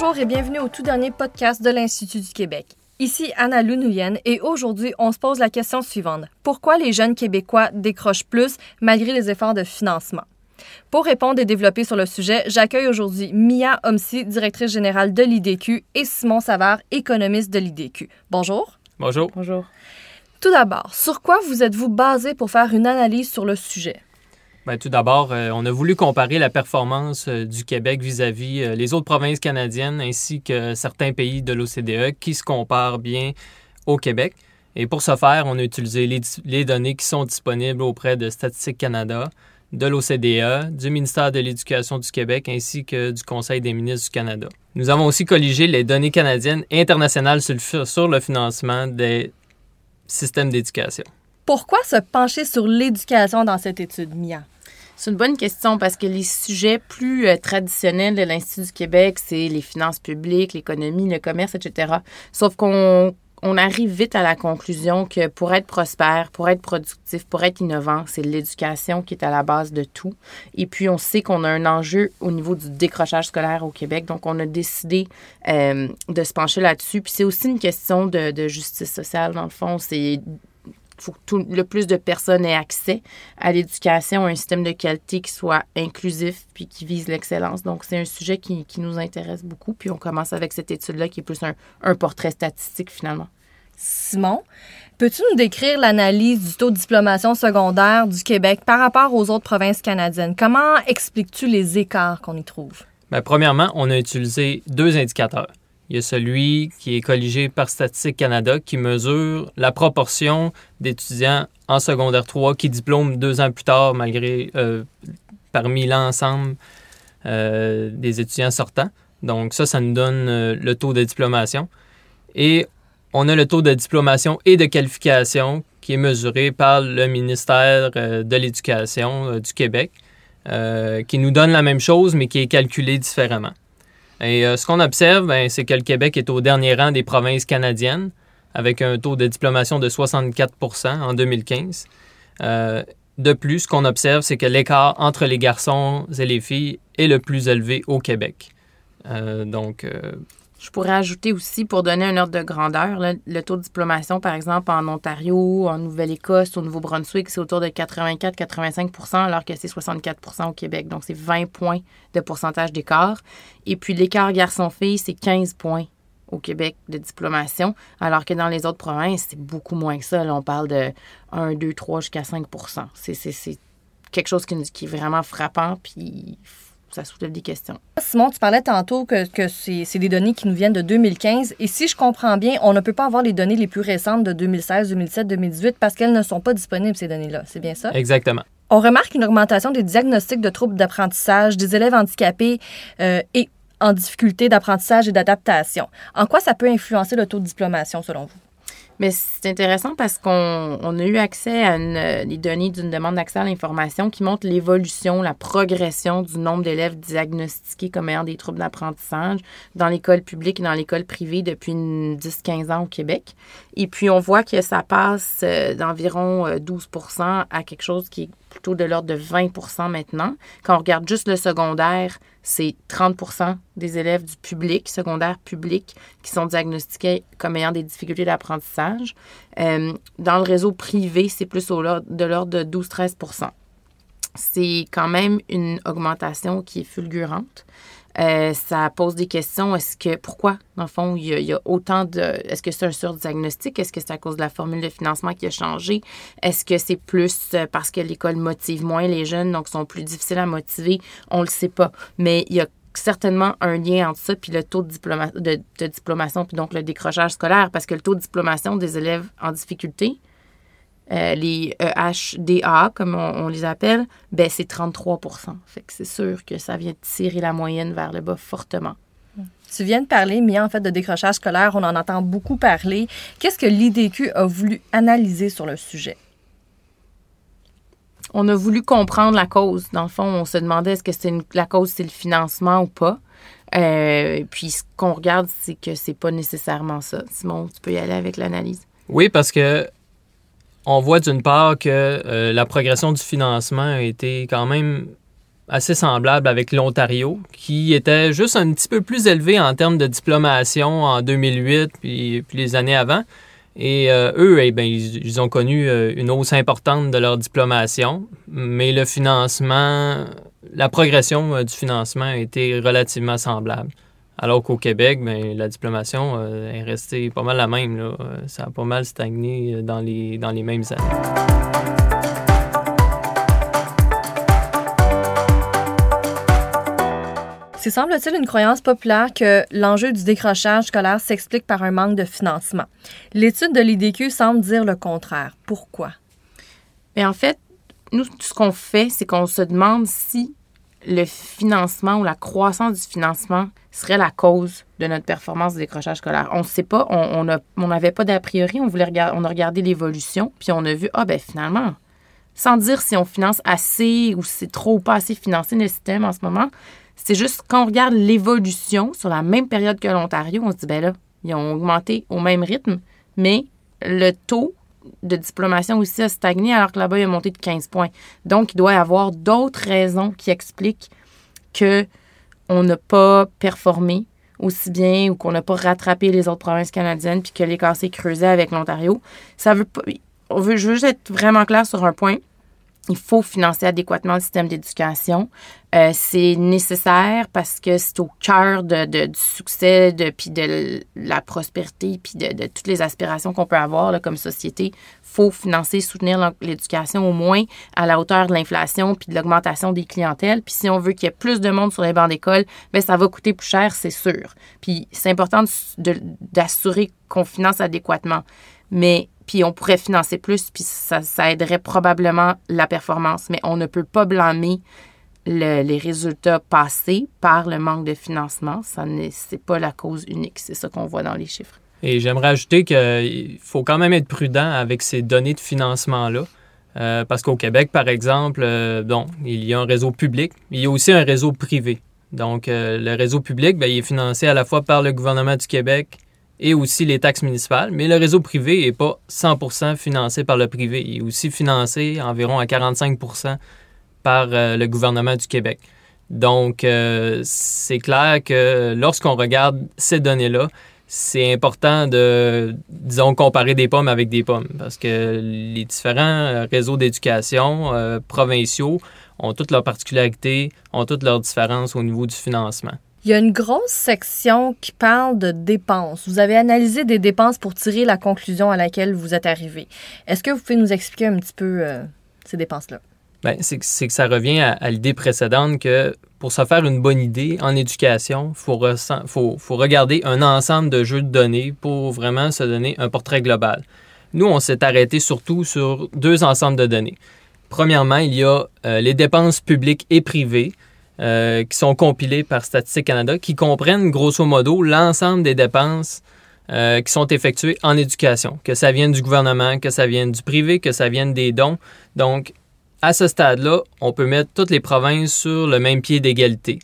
Bonjour et bienvenue au tout dernier podcast de l'Institut du Québec. Ici Anna Lunouyen et aujourd'hui, on se pose la question suivante. Pourquoi les jeunes Québécois décrochent plus malgré les efforts de financement? Pour répondre et développer sur le sujet, j'accueille aujourd'hui Mia Omsi, directrice générale de l'IDQ, et Simon Savard, économiste de l'IDQ. Bonjour. Bonjour. Bonjour. Tout d'abord, sur quoi vous êtes-vous basé pour faire une analyse sur le sujet? Bien, tout d'abord, euh, on a voulu comparer la performance euh, du Québec vis-à-vis euh, les autres provinces canadiennes ainsi que certains pays de l'OCDE qui se comparent bien au Québec. Et pour ce faire, on a utilisé les, données qui sont disponibles auprès de Statistique Canada, de l'OCDE, du ministère de l'Éducation du Québec ainsi que du Conseil des ministres du Canada. Nous avons aussi colligé les données canadiennes et internationales sur le, sur le financement des systèmes d'éducation. Pourquoi se pencher sur l'éducation dans cette étude, Mia? C'est une bonne question parce que les sujets plus euh, traditionnels de l'Institut du Québec, c'est les finances publiques, l'économie, le commerce, etc. Sauf qu'on on arrive vite à la conclusion que pour être prospère, pour être productif, pour être innovant, c'est l'éducation qui est à la base de tout. Et puis, on sait qu'on a un enjeu au niveau du décrochage scolaire au Québec. Donc, on a décidé euh, de se pencher là-dessus. Puis, c'est aussi une question de, de justice sociale, dans le fond. C'est faut que tout, le plus de personnes aient accès à l'éducation, à un système de qualité qui soit inclusif puis qui vise l'excellence. Donc, c'est un sujet qui, qui, nous intéresse beaucoup. Puis, on commence avec cette étude-là qui est plus un, un portrait statistique finalement. Simon, peux-tu nous décrire l'analyse du taux de diplomation secondaire du Québec par rapport aux autres provinces canadiennes? Comment expliques-tu les écarts qu'on y trouve? Bien, premièrement, on a utilisé deux indicateurs. Il y a celui qui est colligé par Statistique Canada qui mesure la proportion d'étudiants en secondaire 3 qui diplôment deux ans plus tard malgré euh, parmi l'ensemble euh, des étudiants sortants. Donc ça, ça nous donne euh, le taux de diplomation. Et on a le taux de diplomation et de qualification qui est mesuré par le ministère de l'Éducation du Québec, qui nous donne la même chose, mais qui est calculé différemment. Et ce qu'on observe, ben, c'est que le Québec est au dernier rang des provinces canadiennes, avec un taux de diplomation de 64% en 2015. de plus, ce qu'on observe, c'est que l'écart entre les garçons et les filles est le plus élevé au Québec. donc, je pourrais ajouter aussi, pour donner un ordre de grandeur, le taux de diplomation, par exemple, en Ontario, en Nouvelle-Écosse, au Nouveau-Brunswick, c'est autour de 84-85% alors que c'est 64% au Québec. Donc, c'est 20 points de pourcentage d'écart. Et puis, l'écart garçon-fille, c'est 15 points au Québec de diplomation, alors que dans les autres provinces, c'est beaucoup moins que ça. Là, on parle de 1, 2, 3 jusqu'à 5% C'est quelque chose qui, qui est vraiment frappant, ça soulève des questions. Simon, tu parlais tantôt que, que c'est des données qui nous viennent de 2015. Et si je comprends bien, on ne peut pas avoir les données les plus récentes de 2016, 2017, 2018 parce qu'elles ne sont pas disponibles, ces données-là. C'est bien ça? Exactement. On remarque une augmentation des diagnostics de troubles d'apprentissage des élèves handicapés euh, et en difficulté d'apprentissage et d'adaptation. En quoi ça peut influencer le taux de diplomation selon vous? Mais c'est intéressant parce qu'on a eu accès à une, les données d'une demande d'accès à l'information qui montre l'évolution, la progression du nombre d'élèves diagnostiqués comme ayant des troubles d'apprentissage dans l'école publique et dans l'école privée depuis 10-15 ans au Québec. Et puis, on voit que ça passe euh, d'environ 12% euh, à quelque chose qui est de l'ordre de 20% maintenant. Quand on regarde juste le secondaire, c'est 30 des élèves du public, secondaire public, qui sont diagnostiqués comme ayant des difficultés d'apprentissage. Euh, dans le réseau privé, c'est plus au, de l'ordre de 12-13% C'est quand même une augmentation qui est fulgurante. Euh, ça pose des questions. Est-ce que pourquoi, dans le fond, il y a, autant de. Est-ce que c'est un surdiagnostic? Est-ce que c'est à cause de la formule de financement qui a changé? Est-ce que c'est plus euh, parce que l'école motive moins les jeunes, donc sont plus difficiles à motiver? On le sait pas. Mais il y a certainement un lien entre ça puis le taux de, diploma, de, de diplomation puis donc le décrochage scolaire parce que le taux de diplomation des élèves en difficulté euh, les EHDA, comme on, les appelle, ben, c'est 33 Fait que c'est sûr que ça vient tirer la moyenne vers le bas fortement. Tu viens de parler, mais en fait, de décrochage scolaire, on en entend beaucoup parler. Qu'est-ce que l'IDQ a voulu analyser sur le sujet? On a voulu comprendre la cause. Dans le fond, on se demandait est-ce que c'est la cause, c'est le financement ou pas? Euh, puis ce qu'on regarde, c'est que c'est pas nécessairement ça. Simon, tu peux y aller avec l'analyse. Oui, parce que on voit d'une part que euh, la progression du financement a été quand même assez semblable avec l'Ontario, qui était juste un petit peu plus élevé en termes de diplomation en 2008 puis, les années avant. Et euh, eux, eh bien, ils, ont connu euh, une hausse importante de leur diplomation, mais le financement, la progression du financement a été relativement semblable. Alors qu'au Québec, bien, la diplomation est restée pas mal la même. Là. Ça a pas mal stagné dans les, dans les mêmes années. C'est semble-t-il une croyance populaire que l'enjeu du décrochage scolaire s'explique par un manque de financement. L'étude de l'IDQ semble dire le contraire. Pourquoi? Mais en fait, nous, ce qu'on fait, c'est qu'on se demande si le financement ou la croissance du financement serait la cause de notre performance du décrochage scolaire. On ne sait pas, on n'avait pas d'a priori, on, voulait regarder, on a regardé l'évolution, puis on a vu, ah ben finalement, sans dire si on finance assez ou si c'est trop ou pas assez financé le système en ce moment, c'est juste quand on regarde l'évolution sur la même période que l'Ontario, on se dit, ben là, ils ont augmenté au même rythme, mais le taux de diplomation aussi a stagné alors que là-bas, il a monté de 15 points. Donc, il doit y avoir d'autres raisons qui expliquent que on n'a pas performé aussi bien ou qu'on n'a pas rattrapé les autres provinces canadiennes puis que l'écart s'est creusé avec l'Ontario. Ça veut pas. On veut, juste être vraiment clair sur un point il faut financer adéquatement le système d'éducation. Euh, c'est nécessaire parce que c'est au cœur de, du succès, de, puis de la prospérité, puis de, toutes les aspirations qu'on peut avoir là, comme société. faut financer, soutenir l'éducation au moins à la hauteur de l'inflation puis de l'augmentation des clientèles. Puis si on veut qu'il y ait plus de monde sur les bancs d'école, ben ça va coûter plus cher, c'est sûr. Puis c'est important d'assurer qu'on finance adéquatement. Mais puis on pourrait financer plus, puis ça, aiderait probablement la performance. Mais on ne peut pas blâmer les résultats passés par le manque de financement. Ça n'est pas la cause unique. C'est ça qu'on voit dans les chiffres. Et j'aimerais ajouter qu'il faut quand même être prudent avec ces données de financement-là. Euh, parce qu'au Québec, par exemple, euh, il y a un réseau public, mais il y a aussi un réseau privé. Donc, euh, le réseau public, ben, il est financé à la fois par le gouvernement du Québec et aussi les taxes municipales, mais le réseau privé n'est pas 100% financé par le privé. Il est aussi financé environ à 45% par euh, le gouvernement du Québec. Donc, euh, c'est clair que lorsqu'on regarde ces données-là, c'est important de, disons, comparer des pommes avec des pommes, parce que les différents réseaux d'éducation euh, provinciaux ont toutes leurs particularités, ont toutes leurs différences au niveau du financement. Il y a une grosse section qui parle de dépenses. Vous avez analysé des dépenses pour tirer la conclusion à laquelle vous êtes arrivé. Est-ce que vous pouvez nous expliquer un petit peu euh, ces dépenses-là? Bien, c'est que ça revient à, l'idée précédente que pour se faire une bonne idée en éducation, il faut, faut, faut, regarder un ensemble de jeux de données pour vraiment se donner un portrait global. Nous, on s'est arrêté surtout sur deux ensembles de données. Premièrement, il y a euh, les dépenses publiques et privées. Euh, qui sont compilés par Statistique Canada, qui comprennent grosso modo l'ensemble des dépenses euh, qui sont effectuées en éducation, que ça vienne du gouvernement, que ça vienne du privé, que ça vienne des dons. Donc, à ce stade-là, on peut mettre toutes les provinces sur le même pied d'égalité.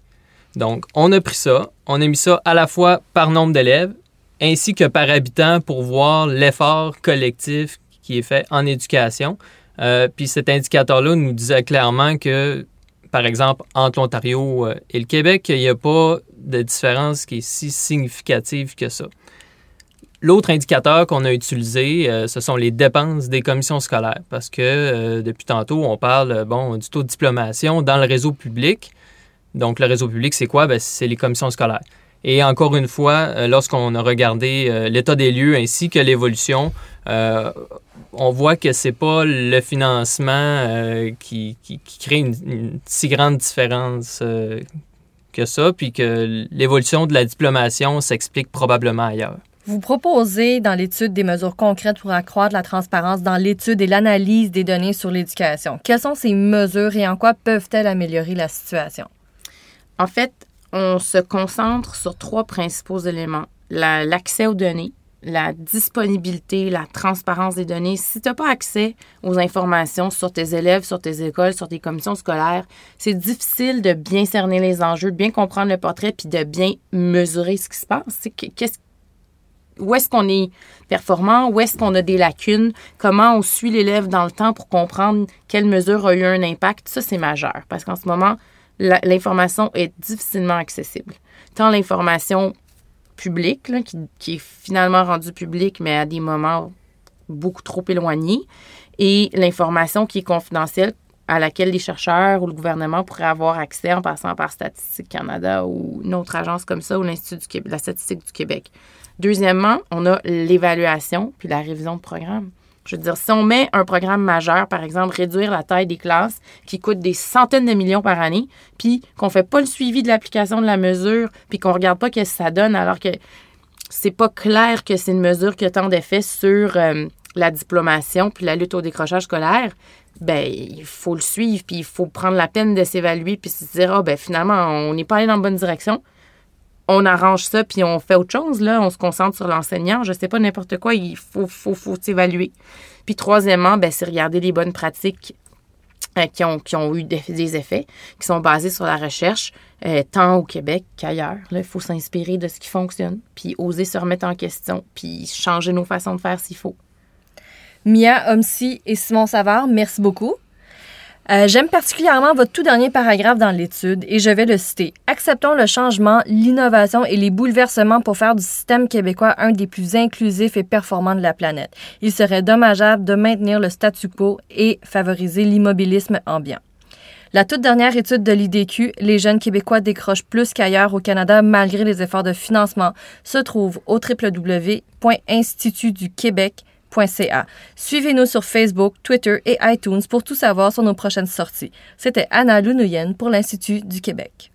Donc, on a pris ça, on a mis ça à la fois par nombre d'élèves ainsi que par habitant pour voir l'effort collectif qui est fait en éducation. Euh, puis cet indicateur-là nous disait clairement que par exemple, entre l'Ontario euh, et le Québec, il n'y a pas de différence qui est si significative que ça. L'autre indicateur qu'on a utilisé, euh, ce sont les dépenses des commissions scolaires, parce que euh, depuis tantôt, on parle bon, du taux de diplomation dans le réseau public. Donc, le réseau public, c'est quoi? Ben, c'est les commissions scolaires. Et encore une fois, lorsqu'on a regardé l'état des lieux ainsi que l'évolution, on voit que c'est pas le financement euh, qui, crée une, si grande différence euh, que ça, puis que l'évolution de la diplomation s'explique probablement ailleurs. Vous proposez dans l'étude des mesures concrètes pour accroître la transparence dans l'étude et l'analyse des données sur l'éducation. Quelles sont ces mesures et en quoi peuvent-elles améliorer la situation? En fait, on se concentre sur trois principaux éléments. L'accès aux données, la disponibilité, la transparence des données. Si tu n'as pas accès aux informations sur tes élèves, sur tes écoles, sur tes commissions scolaires, c'est difficile de bien cerner les enjeux, de bien comprendre le portrait, puis de bien mesurer ce qui se passe. Qu'est-ce où est-ce qu'on est performant, où est-ce qu'on a des lacunes, comment on suit l'élève dans le temps pour comprendre quelle mesure a eu un impact, ça c'est majeur. Parce qu'en ce moment, l'information est difficilement accessible. Tant l'information publique, qui, qui, est finalement rendue publique, mais à des moments beaucoup trop éloignés, et l'information qui est confidentielle, à laquelle les chercheurs ou le gouvernement pourraient avoir accès en passant par Statistique Canada ou une autre agence comme ça ou l'Institut de la statistique du Québec. Deuxièmement, on a l'évaluation puis la révision de programme. Je veux dire, si on met un programme majeur, par exemple, réduire la taille des classes qui coûte des centaines de millions par année, puis qu'on fait pas le suivi de l'application de la mesure, puis qu'on regarde pas ce que ça donne, alors que c'est pas clair que c'est une mesure qui a tant d'effets sur euh, la diplomation puis la lutte au décrochage scolaire, ben il faut le suivre, puis il faut prendre la peine de s'évaluer, puis se dire, ah, ben finalement, on n'est pas allé dans la bonne direction. On arrange ça, puis on fait autre chose, là. On se concentre sur l'enseignant. Je sais pas, n'importe quoi, il faut, faut, faut s'évaluer. Puis troisièmement, ben, c'est regarder les bonnes pratiques euh, qui, ont, qui ont eu des, effets, qui sont basés sur la recherche, euh, tant au Québec qu'ailleurs. Il faut s'inspirer de ce qui fonctionne, puis oser se remettre en question, puis changer nos façons de faire s'il faut. Mia Omsi et Simon Savard, merci beaucoup. Euh, j'aime particulièrement votre tout dernier paragraphe dans l'étude et je vais le citer. Acceptons le changement, l'innovation et les bouleversements pour faire du système québécois un des plus inclusifs et performants de la planète. Il serait dommageable de maintenir le statu quo et favoriser l'immobilisme ambiant. La toute dernière étude de l'IDQ, les jeunes Québécois décrochent plus qu'ailleurs au Canada malgré les efforts de financement, se trouve au www.institutduquebec.com Suivez-nous sur Facebook, Twitter et iTunes pour tout savoir sur nos prochaines sorties. C'était Anna Lunouyen pour l'Institut du Québec.